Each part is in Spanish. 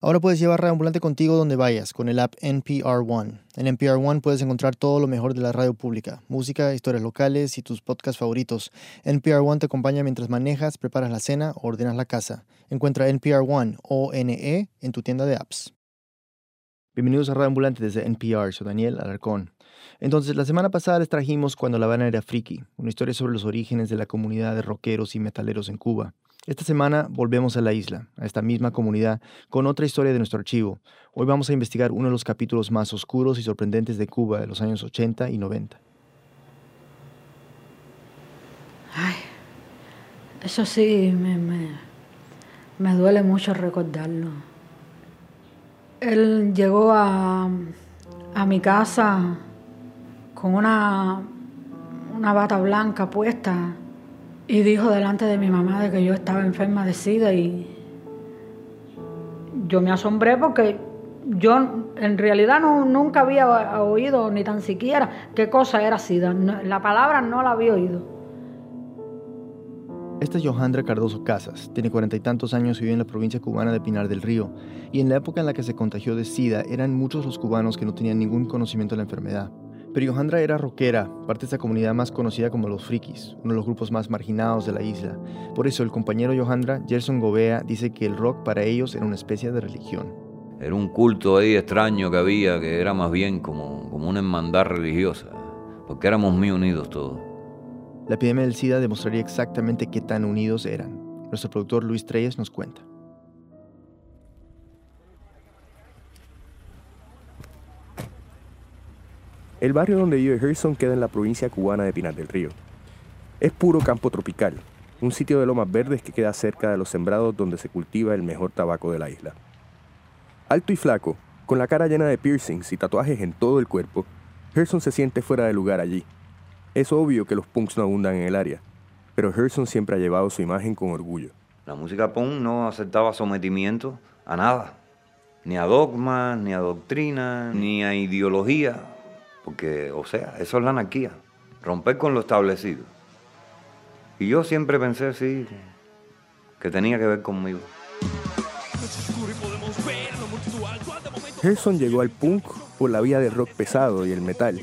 Ahora puedes llevar Radio Ambulante contigo donde vayas con el app NPR One. En NPR One puedes encontrar todo lo mejor de la radio pública, música, historias locales y tus podcasts favoritos. NPR One te acompaña mientras manejas, preparas la cena o ordenas la casa. Encuentra NPR One o NE en tu tienda de apps. Bienvenidos a Radio Ambulante desde NPR, soy Daniel Alarcón. Entonces, la semana pasada les trajimos Cuando La Habana era friki, una historia sobre los orígenes de la comunidad de rockeros y metaleros en Cuba. Esta semana volvemos a la isla, a esta misma comunidad, con otra historia de nuestro archivo. Hoy vamos a investigar uno de los capítulos más oscuros y sorprendentes de Cuba de los años 80 y 90. Ay, eso sí, me, me, duele mucho recordarlo. Él llegó a, a mi casa con una, una bata blanca puesta y dijo delante de mi mamá de que yo estaba enferma de SIDA y yo me asombré porque yo en realidad no, nunca había oído ni tan siquiera qué cosa era SIDA. la palabra no la había oído. Esta es Johandra Cardoso Casas, tiene cuarenta y tantos años y vive en la provincia cubana de Pinar del Río. Y en la época en la que se contagió de SIDA, eran muchos los cubanos que no tenían ningún conocimiento de la enfermedad. Pero Johandra era rockera, parte de esa comunidad más conocida como los frikis, uno de los grupos más marginados de la isla. Por eso el compañero Johandra, Gerson Gobea, dice que el rock para ellos era una especie de religión. Era un culto ahí extraño que había, que era más bien como, como una hermandad religiosa, porque éramos muy unidos todos. La epidemia del SIDA demostraría exactamente qué tan unidos eran. Nuestro productor Luis Treyes nos cuenta. El barrio donde vive Harrison queda en la provincia cubana de Pinar del Río. Es puro campo tropical, un sitio de lomas verdes que queda cerca de los sembrados donde se cultiva el mejor tabaco de la isla. Alto y flaco, con la cara llena de piercings y tatuajes en todo el cuerpo, Gerson se siente fuera de lugar allí. Es obvio que los punks no abundan en el área, pero Gerson siempre ha llevado su imagen con orgullo. La música punk no aceptaba sometimiento a nada, ni a dogmas, ni a doctrina, ni a ideología. Porque, o sea, eso es la anarquía, romper con lo establecido. Y yo siempre pensé, sí, que tenía que ver conmigo. Gerson llegó al punk por la vía del rock pesado y el metal.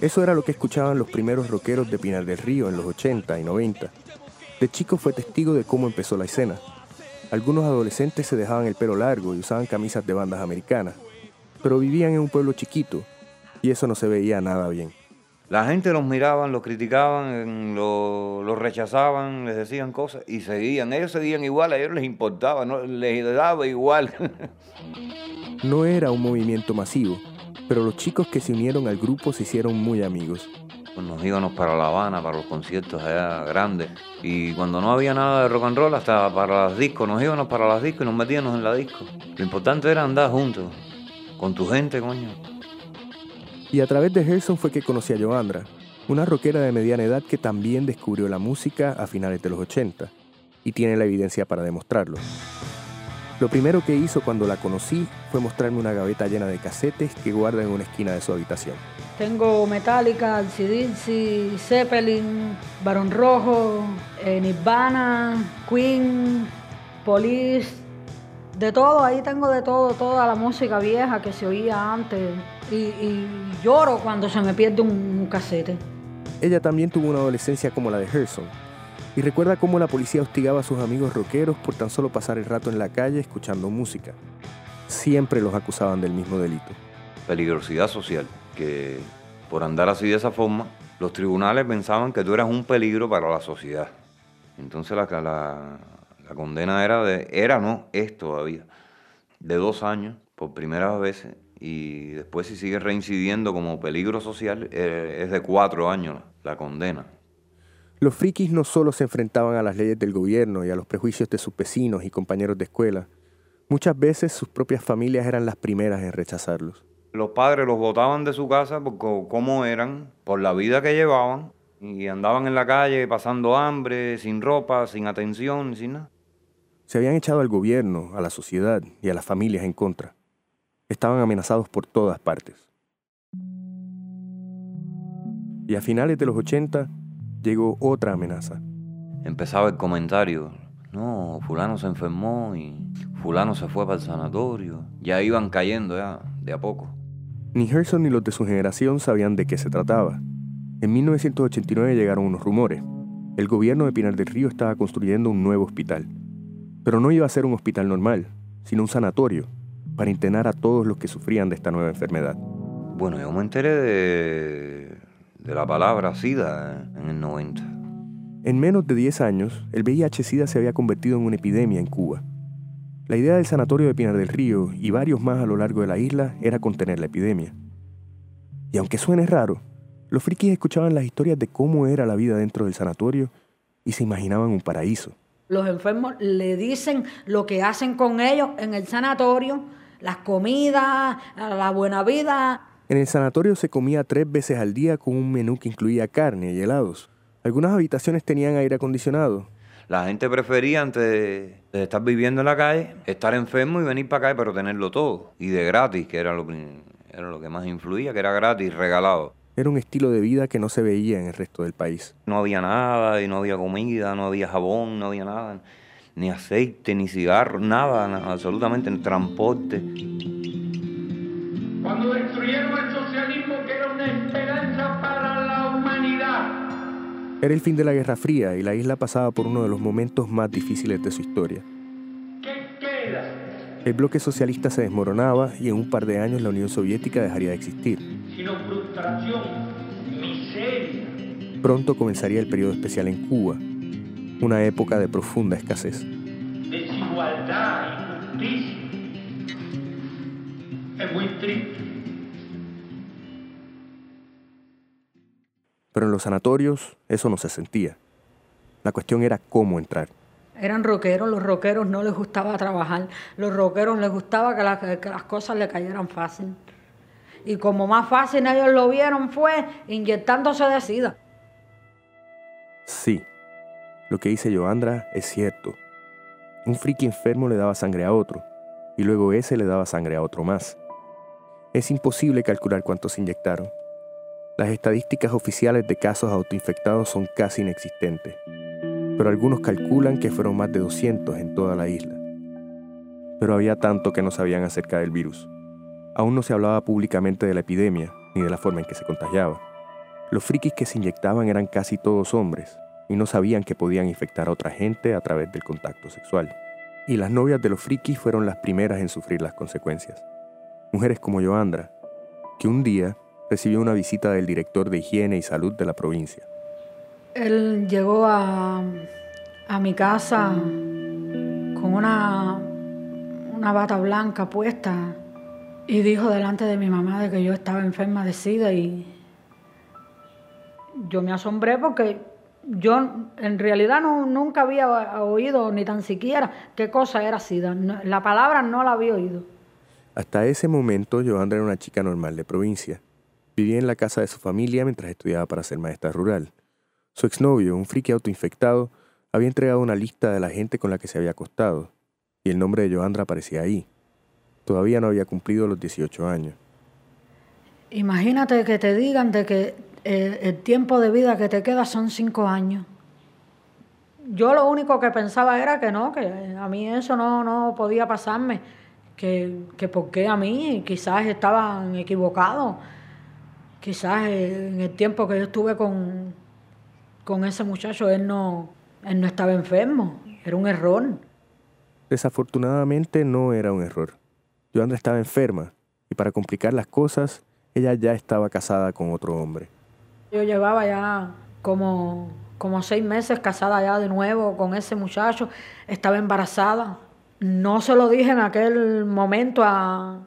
Eso era lo que escuchaban los primeros rockeros de Pinar del Río en los 80 y 90. De chico fue testigo de cómo empezó la escena. Algunos adolescentes se dejaban el pelo largo y usaban camisas de bandas americanas, pero vivían en un pueblo chiquito y eso no se veía nada bien. La gente los miraban, los criticaban, los, rechazaban, les decían cosas y seguían. Ellos seguían igual, a ellos les importaba, ¿no? les daba igual. no era un movimiento masivo, pero los chicos que se unieron al grupo se hicieron muy amigos. Nos íbamos para La Habana, para los conciertos allá grandes. Y cuando no había nada de rock and roll, hasta para las discos, nos íbamos para las discos y nos metíamos en la disco. Lo importante era andar juntos, con tu gente, coño. Y a través de Gerson fue que conocí a Joandra, una rockera de mediana edad que también descubrió la música a finales de los 80 y tiene la evidencia para demostrarlo. Lo primero que hizo cuando la conocí fue mostrarme una gaveta llena de casetes que guarda en una esquina de su habitación. Tengo Metallica, CDC, Zeppelin, Barón Rojo, eh, Nirvana, Queen, Police, de todo, ahí tengo de todo, toda la música vieja que se oía antes. Y, lloro cuando se me pierde un, casete. Ella también tuvo una adolescencia como la de Gerson. Y recuerda cómo la policía hostigaba a sus amigos rockeros por tan solo pasar el rato en la calle escuchando música. Siempre los acusaban del mismo delito. Peligrosidad social, que por andar así de esa forma, los tribunales pensaban que tú eras un peligro para la sociedad. Entonces la, la, la condena era de, era no, es todavía, de dos años por primera vez y después si sigue reincidiendo como peligro social eh, es de cuatro años la condena. Los frikis no solo se enfrentaban a las leyes del gobierno y a los prejuicios de sus vecinos y compañeros de escuela, muchas veces sus propias familias eran las primeras en rechazarlos. Los padres los botaban de su casa por cómo eran, por la vida que llevaban, y andaban en la calle pasando hambre, sin ropa, sin atención, sin nada. Se habían echado al gobierno, a la sociedad y a las familias en contra. Estaban amenazados por todas partes. Y a finales de los 80 llegó otra amenaza. Empezaba el comentario. No, fulano se enfermó y fulano se fue para el sanatorio. Ya iban cayendo ya, de a poco. Ni Gerson ni los de su generación sabían de qué se trataba. En 1989 llegaron unos rumores. El gobierno de Pinar del Río estaba construyendo un nuevo hospital. Pero no iba a ser un hospital normal, sino un sanatorio, para internar a todos los que sufrían de esta nueva enfermedad. Bueno, yo me enteré de, de la palabra SIDA en el 90. En menos de 10 años, el VIH-Sida se había convertido en una epidemia en Cuba. La idea del sanatorio de Pinar del Río y varios más a lo largo de la isla era contener la epidemia. Y aunque suene raro, los frikis escuchaban las historias de cómo era la vida dentro del sanatorio y se imaginaban un paraíso. Los enfermos le dicen lo que hacen con ellos en el sanatorio, las comidas, la buena vida. En el sanatorio se comía tres veces al día con un menú que incluía carne y helados. Algunas habitaciones tenían aire acondicionado. La gente prefería, antes de, estar viviendo en la calle, estar enfermo y venir para acá, pero tenerlo todo. Y de gratis, que era lo, era lo que más influía, que era gratis, regalado. Era un estilo de vida que no se veía en el resto del país. No había nada, y no había comida, no había jabón, no había nada. Ni aceite, ni cigarro, nada, absolutamente, ni transporte. Cuando destruyeron el socialismo, que era una esperanza para la humanidad era el fin de la Guerra Fría y la isla pasaba por uno de los momentos más difíciles de su historia. El bloque socialista se desmoronaba y en un par de años la Unión Soviética dejaría de existir. Pronto comenzaría el periodo especial en Cuba, una época de profunda escasez. Desigualdad, injusticia. Es muy triste. Pero en los sanatorios eso no se sentía. La cuestión era cómo entrar. Eran rockeros, los rockeros no les gustaba trabajar, los rockeros les gustaba que, que las cosas le cayeran fácil. Y como más fácil ellos lo vieron fue inyectándose de sida. Sí, lo que dice Joandra es cierto. Un friki enfermo le daba sangre a otro, y luego ese le daba sangre a otro más. Es imposible calcular cuántos inyectaron, las estadísticas oficiales de casos autoinfectados son casi inexistentes, pero algunos calculan que fueron más de 200 en toda la isla. Pero había tanto que no sabían acerca del virus. Aún no se hablaba públicamente de la epidemia ni de la forma en que se contagiaba. Los frikis que se inyectaban eran casi todos hombres y no sabían que podían infectar a otra gente a través del contacto sexual. Y las novias de los frikis fueron las primeras en sufrir las consecuencias. Mujeres como Joandra, que un día recibió una visita del director de higiene y salud de la provincia. Él llegó a, mi casa con una, una bata blanca puesta y dijo delante de mi mamá de que yo estaba enferma de SIDA y yo me asombré porque yo en realidad no, nunca había oído ni tan siquiera qué cosa era SIDA. La palabra no la había oído. Hasta ese momento Joandra era una chica normal de provincia. Vivía en la casa de su familia mientras estudiaba para ser maestra rural. Su exnovio, un friki autoinfectado, había entregado una lista de la gente con la que se había acostado, y el nombre de Joandra aparecía ahí. Todavía no había cumplido los 18 años. Imagínate que te digan de que el, tiempo de vida que te queda son cinco años. Yo lo único que pensaba era que no, que a mí eso no, no podía pasarme, que, que por qué a mí, quizás estaban equivocados quizás en el tiempo que yo estuve con, con ese muchacho, él no, él no estaba enfermo, era un error. Desafortunadamente no era un error. Joandra estaba enferma y para complicar las cosas, ella ya estaba casada con otro hombre. Yo llevaba ya como, como seis meses casada ya de nuevo con ese muchacho, estaba embarazada. No se lo dije en aquel momento a,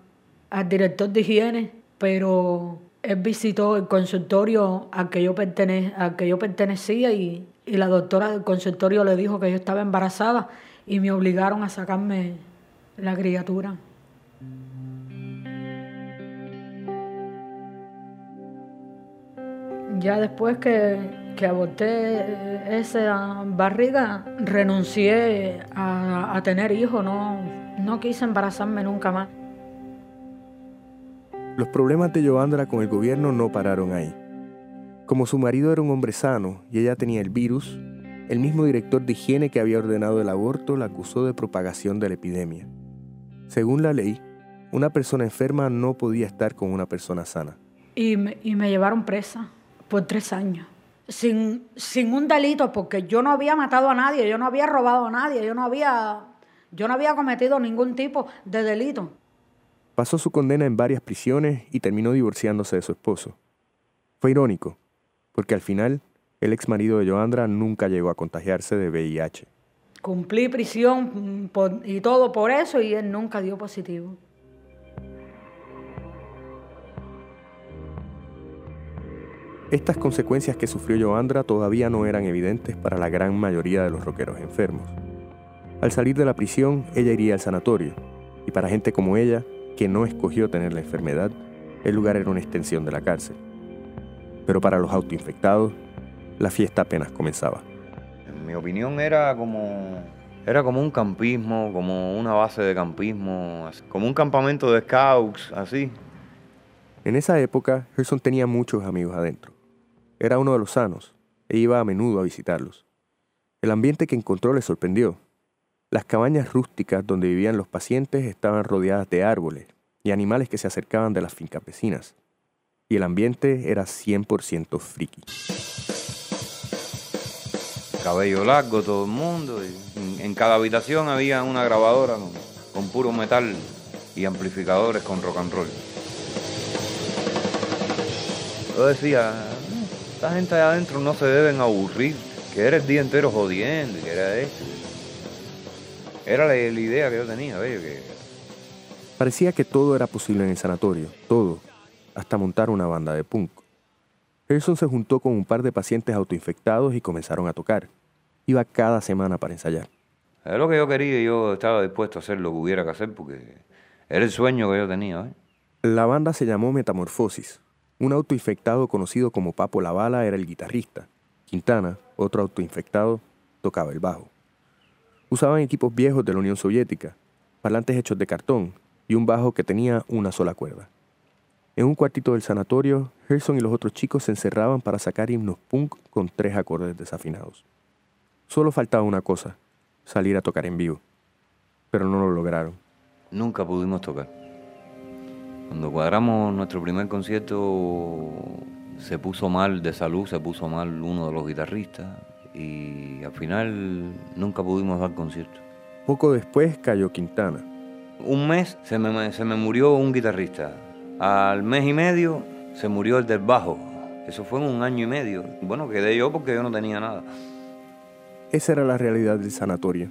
al director de higiene, pero él visitó el consultorio al que yo, pertene que yo pertenecía y, y la doctora del consultorio le dijo que yo estaba embarazada y me obligaron a sacarme la criatura. Ya después que, que aborté esa barriga, renuncié a, a tener hijos, no, no quise embarazarme nunca más. Los problemas de Joandra con el gobierno no pararon ahí. Como su marido era un hombre sano y ella tenía el virus, el mismo director de higiene que había ordenado el aborto la acusó de propagación de la epidemia. Según la ley, una persona enferma no podía estar con una persona sana. Y me, y me llevaron presa por tres años. Sin, sin un delito, porque yo no había matado a nadie, yo no había robado a nadie, yo no había, yo no había cometido ningún tipo de delito. Pasó su condena en varias prisiones y terminó divorciándose de su esposo. Fue irónico, porque al final el ex marido de Joandra nunca llegó a contagiarse de VIH. Cumplí prisión por- y todo por eso y él nunca dio positivo. Estas consecuencias que sufrió Joandra todavía no eran evidentes para la gran mayoría de los rockeros enfermos. Al salir de la prisión, ella iría al sanatorio, y para gente como ella, que no escogió tener la enfermedad, el lugar era una extensión de la cárcel. Pero para los autoinfectados, la fiesta apenas comenzaba. En mi opinión era como, era como un campismo, como una base de campismo, como un campamento de scouts, así. En esa época, Gerson tenía muchos amigos adentro. Era uno de los sanos e iba a menudo a visitarlos. El ambiente que encontró le sorprendió. Las cabañas rústicas donde vivían los pacientes estaban rodeadas de árboles y animales que se acercaban de las fincas vecinas. Y el ambiente era 100% friki. Cabello largo todo el mundo. en, cada habitación había una grabadora con, con puro metal y amplificadores con rock and roll. Yo decía, esta gente de adentro no se deben aburrir, que era el día entero jodiendo y que era esto. Era la, la idea que yo tenía, ¿ves? Que Parecía que todo era posible en el sanatorio, todo, hasta montar una banda de punk. Gerson se juntó con un par de pacientes autoinfectados y comenzaron a tocar. Iba cada semana para ensayar. era lo que yo quería y yo estaba dispuesto a hacer lo que hubiera que hacer porque era el sueño que yo tenía, ¿ves? La banda se llamó Metamorfosis. Un autoinfectado conocido como Papo La Bala era el guitarrista. Quintana, otro autoinfectado, tocaba el bajo. Usaban equipos viejos de la Unión Soviética, parlantes hechos de cartón y un bajo que tenía una sola cuerda. En un cuartito del sanatorio, Gerson y los otros chicos se encerraban para sacar himnos punk con tres acordes desafinados. Solo faltaba una cosa, salir a tocar en vivo. Pero no lo lograron. Nunca pudimos tocar. Cuando cuadramos nuestro primer concierto, se puso mal de salud, se puso mal uno de los guitarristas y al final nunca pudimos dar concierto. Poco después cayó Quintana. Un mes se me, se me murió un guitarrista. Al mes y medio se murió el del bajo. Eso fue en un año y medio. Bueno, quedé yo porque yo no tenía nada. Esa era la realidad del sanatorio.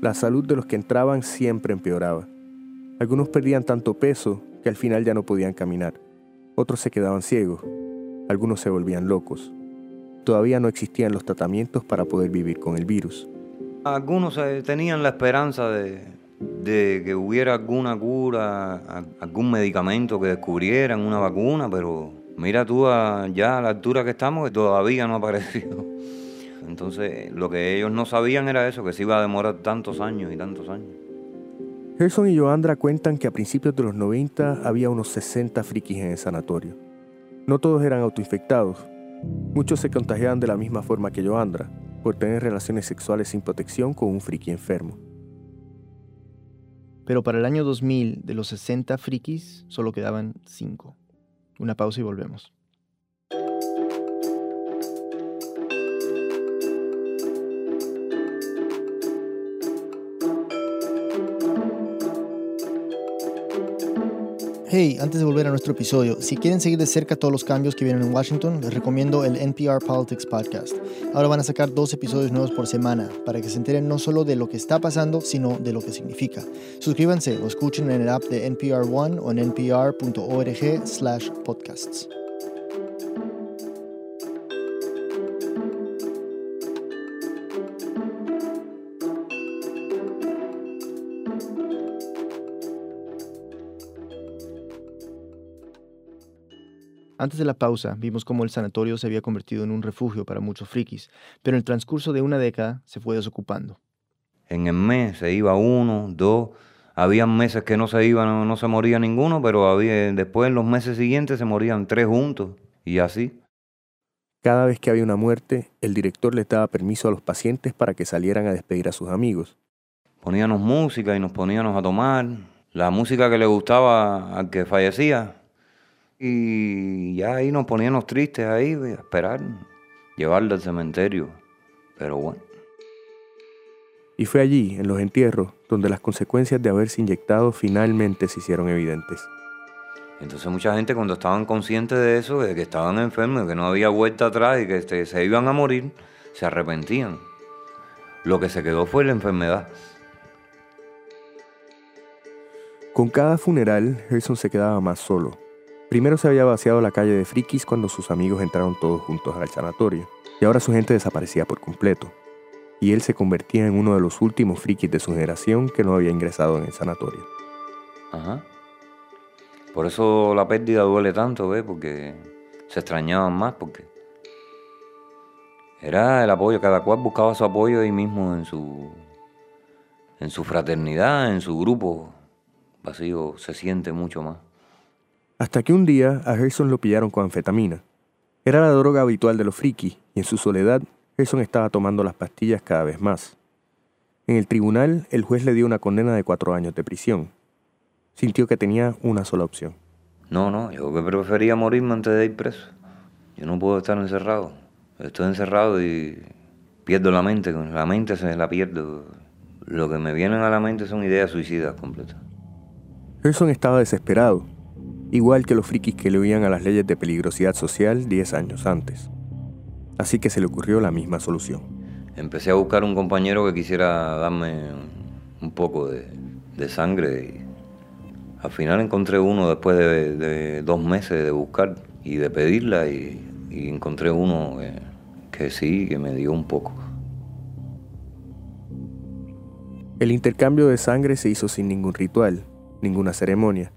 La salud de los que entraban siempre empeoraba. Algunos perdían tanto peso que al final ya no podían caminar. Otros se quedaban ciegos. Algunos se volvían locos. Todavía no existían los tratamientos para poder vivir con el virus. Algunos eh, tenían la esperanza de, que hubiera alguna cura, algún medicamento que descubrieran, una vacuna, pero mira tú ya a la altura que estamos que todavía no ha aparecido. Entonces lo que ellos no sabían era eso, que se iba a demorar tantos años y tantos años. Gerson y Joandra cuentan que a principios de los 90 había unos 60 frikis en el sanatorio. No todos eran autoinfectados. Muchos se contagiaban de la misma forma que Joandra, por tener relaciones sexuales sin protección con un friki enfermo. Pero para el año 2000, de los 60 frikis, solo quedaban 5. Una pausa y volvemos. Hey, antes de volver a nuestro episodio, si quieren seguir de cerca todos los cambios que vienen en Washington, les recomiendo el NPR Politics Podcast. Ahora van a sacar dos episodios nuevos por semana para que se enteren no solo de lo que está pasando, sino de lo que significa. Suscríbanse o escuchen en el app de NPR One o en npr.org Antes de la pausa, vimos cómo el sanatorio se había convertido en un refugio para muchos frikis, pero en el transcurso de una década se fue desocupando. En el mes se iba uno, dos, habían meses que no se iban, no, no se moría ninguno, pero había, después en los meses siguientes se morían tres juntos y así. Cada vez que había una muerte, el director les daba permiso a los pacientes para que salieran a despedir a sus amigos. Poníamos música y nos poníamos a tomar la música que le gustaba al que fallecía. Y ya ahí nos poníamos tristes ahí, a esperar, llevarlo al cementerio. Pero bueno. Y fue allí, en los entierros, donde las consecuencias de haberse inyectado finalmente se hicieron evidentes. Entonces mucha gente cuando estaban conscientes de eso, de que estaban enfermos, de que no había vuelta atrás y que este, se iban a morir, se arrepentían. Lo que se quedó fue la enfermedad. Con cada funeral, Gerson se quedaba más solo. Primero se había vaciado la calle de frikis cuando sus amigos entraron todos juntos al sanatorio, y ahora su gente desaparecía por completo y él se convertía en uno de los últimos frikis de su generación que no había ingresado en el sanatorio. Ajá. Por eso la pérdida duele tanto, ¿ves? Porque se extrañaban más, porque era el apoyo, cada cual buscaba su apoyo ahí mismo en su, en su fraternidad, en su grupo. Vacío se siente mucho más. Hasta que un día a Gerson lo pillaron con anfetamina. Era la droga habitual de los frikis y en su soledad Gerson estaba tomando las pastillas cada vez más. En el tribunal, el juez le dio una condena de cuatro años de prisión. Sintió que tenía una sola opción. No, no, yo que prefería morirme antes de ir preso. Yo no puedo estar encerrado. Estoy encerrado y pierdo la mente. La mente se la pierdo. Lo que me vienen a la mente son ideas suicidas completas. Gerson estaba desesperado, igual que los frikis que le oían a las leyes de peligrosidad social diez años antes así que se le ocurrió la misma solución. Empecé a buscar un compañero que quisiera darme un poco de, sangre y al final encontré uno después de, dos meses de buscar y de pedirla y, encontré uno que sí, que me dio un poco. El intercambio de sangre se hizo sin ningún ritual, ninguna ceremonia.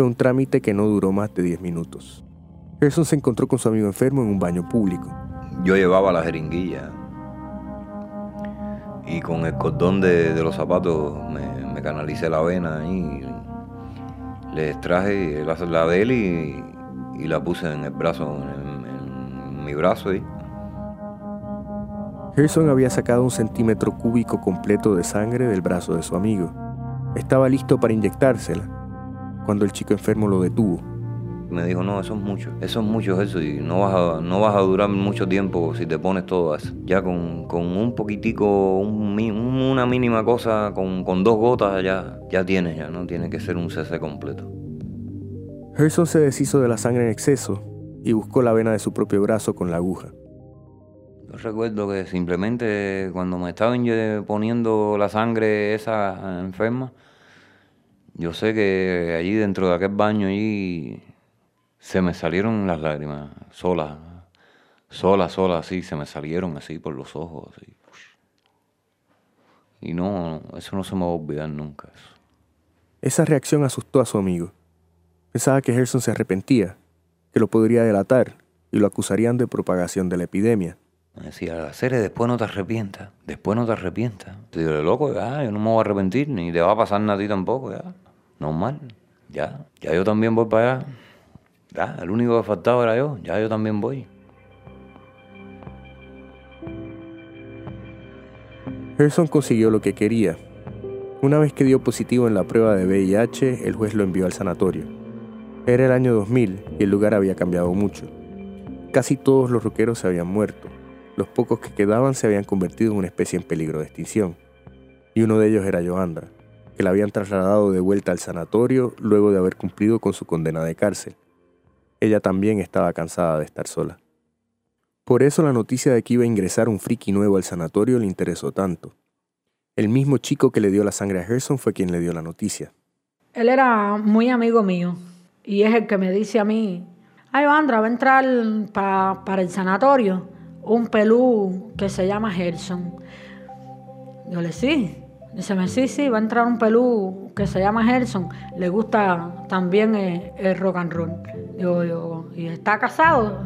Fue un trámite que no duró más de 10 minutos. Gerson se encontró con su amigo enfermo en un baño público yo llevaba la jeringuilla y con el cordón de, los zapatos me, canalicé la vena y le extraje la, la de él y, la puse en el brazo, en, mi brazo. Ahí. Gerson había sacado un centímetro cúbico completo de sangre del brazo de su amigo. Estaba listo para inyectársela, cuando el chico enfermo lo detuvo. Me dijo, no, eso es mucho, eso es mucho eso y no vas a, no vas a durar mucho tiempo si te pones todo eso. Ya con, un poquitico, una mínima cosa, con, dos gotas ya, ya tienes, ya no tiene que ser un cese completo. Gerson se deshizo de la sangre en exceso y buscó la vena de su propio brazo con la aguja. Yo recuerdo que simplemente cuando me estaban poniendo la sangre esa enferma, yo sé que allí dentro de aquel baño allí se me salieron las lágrimas, solas, solas, solas, así, se me salieron así por los ojos. Y no, eso no se me va a olvidar nunca. Esa reacción asustó a su amigo. Pensaba que Gerson se arrepentía, que lo podría delatar y lo acusarían de propagación de la epidemia. Me decía, hacer después no te arrepientas, después no te arrepientas. Te digo, loco, ya, yo no me voy a arrepentir, ni te va a pasar nada a ti tampoco, ya. Normal, ya, ya yo también voy para allá. Ya, el único que faltaba era yo, ya yo también voy. Gerson consiguió lo que quería. Una vez que dio positivo en la prueba de VIH, el juez lo envió al sanatorio. Era el año 2000 y el lugar había cambiado mucho. Casi todos los roqueros se habían muerto. Los pocos que quedaban se habían convertido en una especie en peligro de extinción. Y uno de ellos era Joandra, que la habían trasladado de vuelta al sanatorio luego de haber cumplido con su condena de cárcel. Ella también estaba cansada de estar sola. Por eso la noticia de que iba a ingresar un friki nuevo al sanatorio le interesó tanto. El mismo chico que le dio la sangre a Gerson fue quien le dio la noticia. Él era muy amigo mío y es el que me dice a mí, ay Andra, va a entrar para el sanatorio un pelú que se llama Gerson. Yo le sí. Dice, sí, sí, va a entrar un pelú que se llama Gerson. Le gusta también el rock and roll. Yo, ¿y está casado?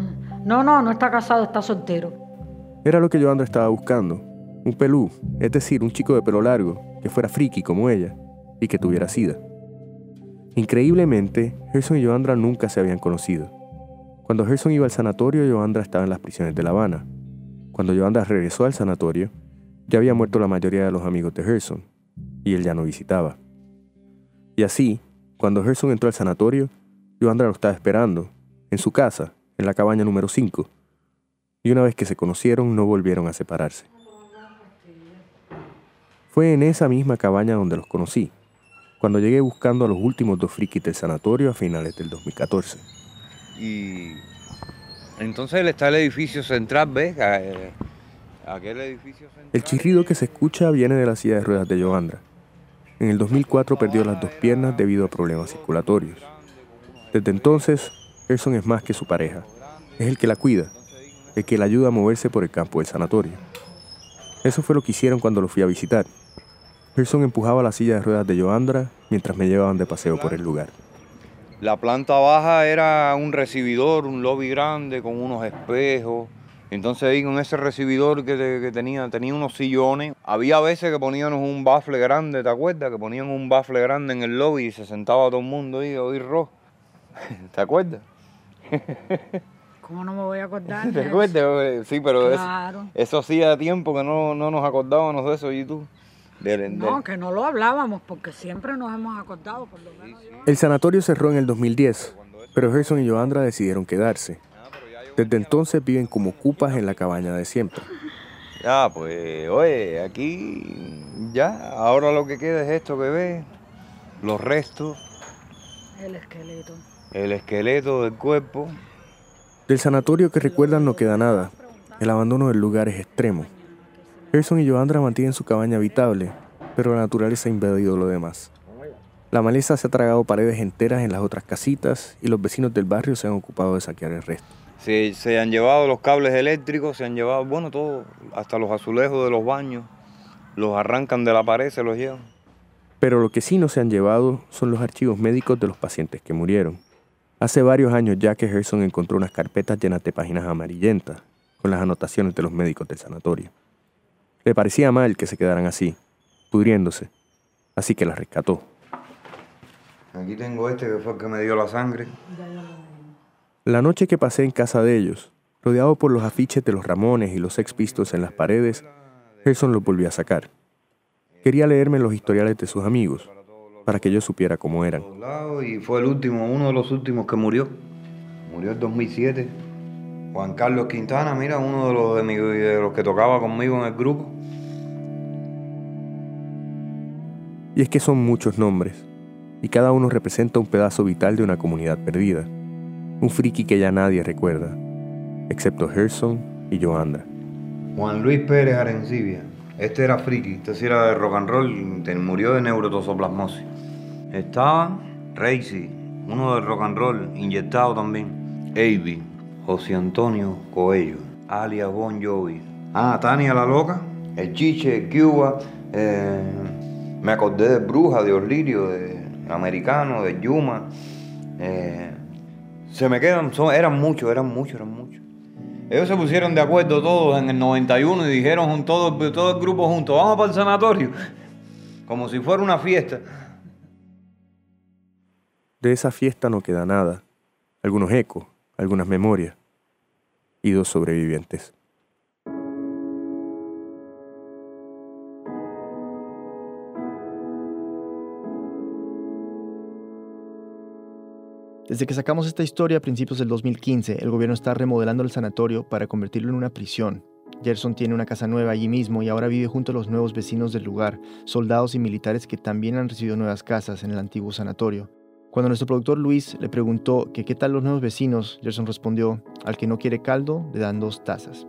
No, no, no está casado, está soltero. Era lo que Joandra estaba buscando. Un pelú, es decir, un chico de pelo largo, que fuera friki como ella, y que tuviera sida. Increíblemente, Gerson y Joandra nunca se habían conocido. Cuando Gerson iba al sanatorio, Joandra estaba en las prisiones de La Habana. Cuando Joandra regresó al sanatorio, ya había muerto la mayoría de los amigos de Gerson, y él ya no visitaba. Y así, cuando Gerson entró al sanatorio, Joandra lo estaba esperando, en su casa, en la cabaña número 5. Y una vez que se conocieron, no volvieron a separarse. Fue en esa misma cabaña donde los conocí, cuando llegué buscando a los últimos dos frikis del sanatorio a finales del 2014. Y entonces está el edificio central, ¿ves? Eh, Aquel edificio. El chirrido que se escucha viene de la silla de ruedas de Joandra. En el 2004 perdió las dos piernas debido a problemas circulatorios. Desde entonces, Gerson es más que su pareja. Es el que la cuida, el que la ayuda a moverse por el campo del sanatorio. Eso fue lo que hicieron cuando lo fui a visitar. Gerson empujaba la silla de ruedas de Joandra mientras me llevaban de paseo por el lugar. La planta baja era un recibidor, un lobby grande con unos espejos. Entonces ahí con ese recibidor que, te- que tenía, tenía unos sillones. Había veces que ponían un bafle grande, ¿te acuerdas? Que ponían un bafle grande en el lobby y se sentaba todo el mundo ahí a oír rock. ¿Te acuerdas? ¿Cómo no me voy a acordar? ¿Te acuerdas? Sí, pero eso, eso hacía tiempo que no, no nos acordábamos de eso y tú. Del- del- No, que no lo hablábamos porque siempre nos hemos acordado, por lo menos yo. El sanatorio cerró en el 2010, pero Gerson y Joandra decidieron quedarse. Desde entonces viven como cupas en la cabaña de siempre. Ya, pues, oye, aquí ya, ahora lo que queda es esto que ves, los restos, El esqueleto. el esqueleto del cuerpo. Del sanatorio que recuerdan no queda nada. El abandono del lugar es extremo. Gerson y Joandra mantienen su cabaña habitable, pero la naturaleza ha invadido lo demás. La maleza se ha tragado paredes enteras en las otras casitas y los vecinos del barrio se han ocupado de saquear el resto. Se, se han llevado los cables eléctricos, se han llevado, bueno, todo, hasta los azulejos de los baños, los arrancan de la pared, se los llevan. Pero lo que sí no se han llevado son los archivos médicos de los pacientes que murieron. Hace varios años ya que Gerson encontró unas carpetas llenas de páginas amarillentas, con las anotaciones de los médicos del sanatorio. Le parecía mal que se quedaran así, pudriéndose, así que las rescató. Aquí tengo este que fue el que me dio la sangre. La noche que pasé en casa de ellos, rodeado por los afiches de los Ramones y los Sex Pistols en las paredes, Gerson los volvió a sacar. Quería leerme los historiales de sus amigos, para que yo supiera cómo eran. Y fue el último, uno de los últimos que murió. Murió en 2007. Juan Carlos Quintana, mira, uno de los, de, mi- de los que tocaba conmigo en el grupo. Y es que son muchos nombres, y cada uno representa un pedazo vital de una comunidad perdida. Un friki que ya nadie recuerda, excepto Gerson y Joandra. Juan Luis Pérez Arencibia. Este era friki, este sí era de rock and roll, murió de neurotosoplasmosis. Estaba Reisi, uno de rock and roll, inyectado también. Avi, José Antonio Coello, alias Bon Jovi. Ah, Tania la Loca, el Chiche, Cuba. eh, me acordé de Bruja, de Orlirio, de Americano, de Yuma. eh, se me quedan, eran muchos, eran muchos, eran muchos. Ellos se pusieron de acuerdo todos en el 91 y dijeron todo, todo el grupo junto, vamos para el sanatorio. Como si fuera una fiesta. De esa fiesta no queda nada, algunos ecos, algunas memorias y dos sobrevivientes. Desde que sacamos esta historia a principios del 2015, el gobierno está remodelando el sanatorio para convertirlo en una prisión. Gerson tiene una casa nueva allí mismo y ahora vive junto a los nuevos vecinos del lugar, soldados y militares que también han recibido nuevas casas en el antiguo sanatorio. Cuando nuestro productor Luis le preguntó qué tal los nuevos vecinos, Gerson respondió, al que no quiere caldo, le dan dos tazas.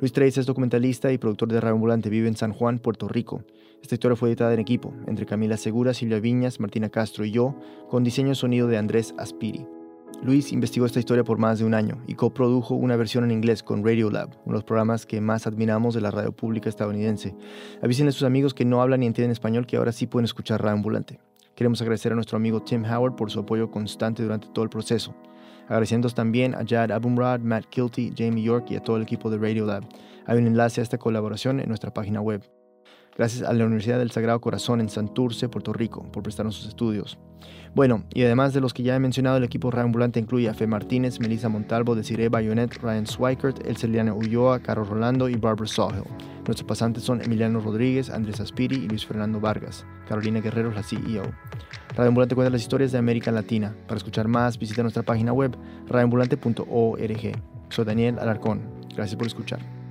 Luis Trace es documentalista y productor de Radio Ambulante, vive en San Juan, Puerto Rico. Esta historia fue editada en equipo, entre Camila Segura, Silvia Viñas, Martina Castro y yo, con diseño de sonido de Andrés Aspiri. Luis investigó esta historia por más de un año y coprodujo una versión en inglés con Radiolab, uno de los programas que más admiramos de la radio pública estadounidense. Avísenle a sus amigos que no hablan ni entienden español que ahora sí pueden escuchar Radio Ambulante. Queremos agradecer a nuestro amigo Tim Howard por su apoyo constante durante todo el proceso. Agradeciendo también a Jad Abumrad, Matt Kilty, Jamie York y a todo el equipo de Radiolab. Hay un enlace a esta colaboración en nuestra página web. Gracias a la Universidad del Sagrado Corazón en Santurce, Puerto Rico, por prestarnos sus estudios. Bueno, y además de los que ya he mencionado, el equipo Ambulante incluye a Fe Martínez, Melissa Montalvo, Desiree Bayonet, Ryan Swikert, El Celiana Ulloa, Carlos Rolando y Barbara Sawhill. Nuestros pasantes son Emiliano Rodríguez, Andrés Aspiri y Luis Fernando Vargas. Carolina Guerrero la CEO. Radio Ambulante cuenta las historias de América Latina. Para escuchar más, visita nuestra página web radioambulante.org. Soy Daniel Alarcón. Gracias por escuchar.